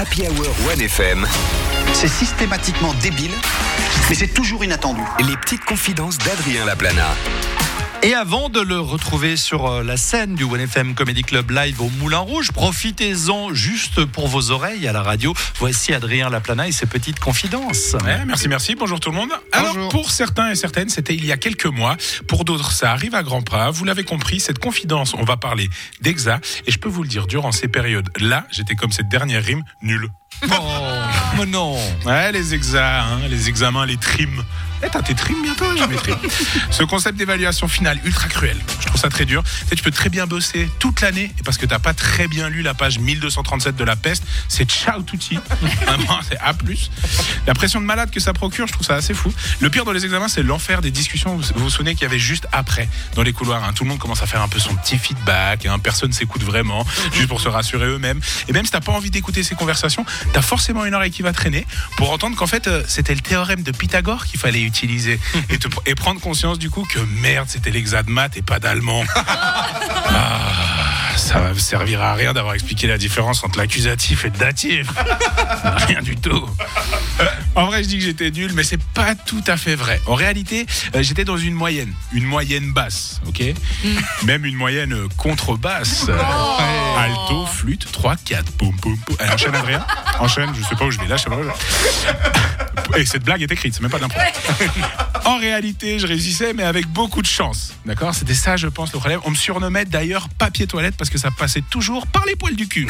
Happy Hour 1FM. C'est systématiquement débile, mais c'est toujours inattendu. Les petites confidences d'Adrien Laplana. Et avant de le retrouver sur euh, la scène du OneFM Comedy Club Live au Moulin Rouge, profitez-en juste pour vos oreilles à la radio. Voici Adrien Laplana et ses petites confidences. Ouais, merci, merci. Bonjour tout le monde. Alors, pour certains et certaines, c'était il y a quelques mois. Pour d'autres, ça arrive à grands pas. Vous l'avez compris, cette confidence, on va parler d'exa. Et je peux vous le dire, durant ces périodes-là, j'étais comme cette dernière rime, nul. Oh, mais non. Ouais, les exas, hein, les examens, les trims. Eh, t'as tes trims bientôt, j'ai mes trims. Ce concept d'évaluation finale, ultra cruel. Je trouve ça très dur. Tu sais, tu peux très bien bosser toute l'année, et parce que t'as pas très bien lu la page 1237 de la peste, c'est ciao touti. Vraiment, c'est A+. La pression de malade que ça procure, je trouve ça assez fou. Le pire dans les examens, c'est l'enfer des discussions. Vous vous souvenez qu'il y avait juste après, dans les couloirs. hein. Tout le monde commence à faire un peu son petit feedback, hein. personne s'écoute vraiment, juste pour se rassurer eux-mêmes. Et même si t'as pas envie d'écouter ces conversations, t'as forcément une oreille qui va traîner pour entendre qu'en fait, euh, c'était le théorème de Pythagore qu'il fallait utiliser et, te- et prendre conscience du coup que merde, c'était l'exa de maths et pas d'allemand. Ah, ça va me servir à rien d'avoir expliqué la différence entre l'accusatif et le datif. Rien du tout. En vrai, je dis que j'étais nul, mais c'est pas tout à fait vrai. En réalité, euh, j'étais dans une moyenne, une moyenne basse, ok Même une moyenne euh, contrebasse. Euh, Alto, flûte, 3, 4, boum, boum, boum. Allez, enchaîne, je sais pas où je vais là, je sais pas. Et cette blague est écrite, c'est même pas d'impro. En réalité, je réussissais, mais avec beaucoup de chance. D'accord? C'était ça, je pense, le problème. On me surnommait d'ailleurs papier toilette parce que ça passait toujours par les poils du cul.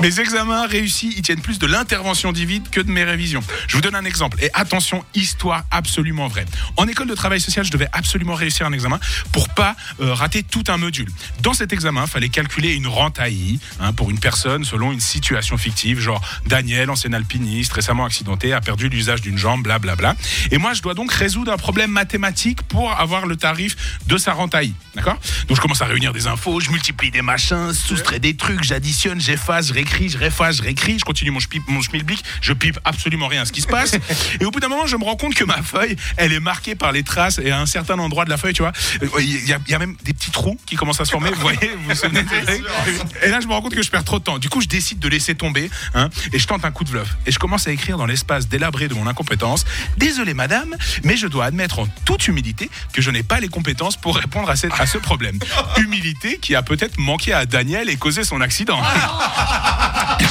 Mes examens réussis, ils tiennent plus de l'intervention divine que de mes révisions. Je vous donne un exemple. Et attention, histoire absolument vraie. En école de travail social, je devais absolument réussir un examen pour pas euh, rater tout un module. Dans cet examen, il fallait calculer une rente AI hein, pour une personne selon une situation fictive, genre Daniel, ancien alpiniste, récemment accidenté, a perdu l'usage d'une jambe, blablabla. Et moi, je dois donc résoudre un problème mathématique pour avoir le tarif de sa rente AI. D'accord? Donc je commence à réunir des infos, je multiplie des machins, soustrais des trucs, j'additionne, j'efface, je réécris, je réefface, je réécris, je continue mon, schpip- mon schmilblick, je pipe absolument rien à ce qui se passe. Et au bout d'un moment, je me rends compte que ma feuille, elle est marquée par les traces et à un certain endroit de la feuille, tu vois, euh, il y, a- il y a même des petits trous qui commencent à se former. Vous voyez, vous vous souvenez Et là, je me rends compte que je perds trop de temps. Du coup, je décide de laisser tomber hein, et je tente un coup de bluff. Et je commence à écrire dans l'espace délabré de mon incompétence. Désolé, madame, mais je dois admettre en toute humilité que je n'ai pas les compétences pour répondre à, cette- à ce problème. Humilité qui a peut-être manqué à Daniel et causé son accident.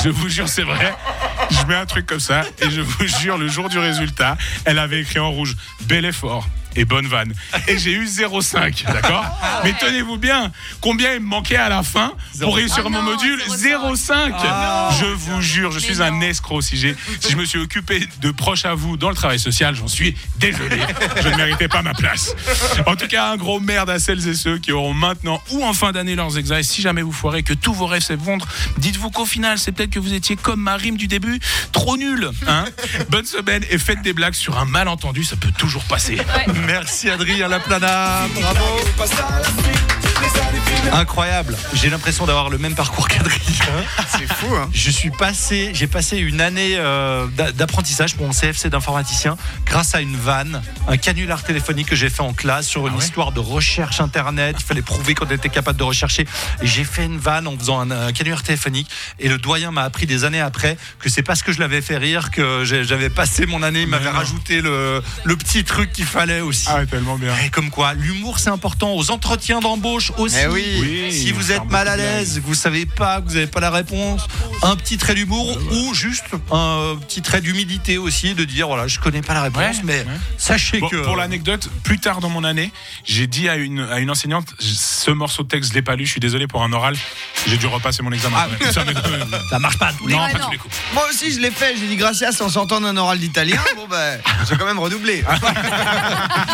Je vous jure, c'est vrai. Je mets un truc comme ça et je vous jure, le jour du résultat, elle avait écrit en rouge bel effort et bonne vanne. Et j'ai eu 0,5, d'accord Mais tenez-vous bien, combien il me manquait à la fin pour réussir Ah mon non, module? 0,5 Je vous jure, je suis un escroc. Si, j'ai- si je me suis occupé de proches à vous dans le travail social, j'en suis désolé. Je ne méritais pas ma place. En tout cas, un gros merde à celles et ceux qui auront maintenant ou en fin d'année leurs examens. Si jamais vous foirez, que tous vos rêves s'effondrent, dites-vous qu'au final, c'est peut-être que vous étiez comme ma rime du début, trop nul. Hein Bonne semaine et faites des blagues sur un malentendu, ça peut toujours passer. Merci Adrien Laplana. Bravo. Incroyable. J'ai l'impression d'avoir le même parcours qu'Adrien. C'est fou, hein Je suis passé, j'ai passé une année euh, d'a- d'apprentissage pour mon CFC d'informaticien grâce à une vanne, un canular téléphonique que j'ai fait en classe sur une Ah ouais histoire de recherche internet. Il fallait prouver qu'on était capable de rechercher. J'ai fait une vanne en faisant un, un canular téléphonique. Et le doyen m'a appris des années après que c'est parce que je l'avais fait rire que j'avais passé mon année. Il m'avait rajouté le, le petit truc qu'il fallait aussi. Ah, tellement bien. Et comme quoi, l'humour c'est important aux entretiens d'embauche aussi. Eh oui. Oui, si vous êtes mal à l'aise, que vous savez pas, que vous n'avez pas la réponse, un petit trait d'humour ou juste un petit trait d'humilité aussi, de dire voilà, je connais pas la réponse, Ouais, mais ouais. sachez Bon, que Pour l'anecdote, plus tard dans mon année, j'ai dit à une, à une enseignante ce morceau de texte, je l'ai pas lu, je suis désolé pour un oral. J'ai dû repasser mon examen. Ah. Ça, ça marche pas. à tous les non, Ouais, pas non. tous les coups. Moi aussi, je l'ai fait. J'ai dit gracias en sortant d'un oral d'italien. Bon, ben, j'ai quand même redoublé.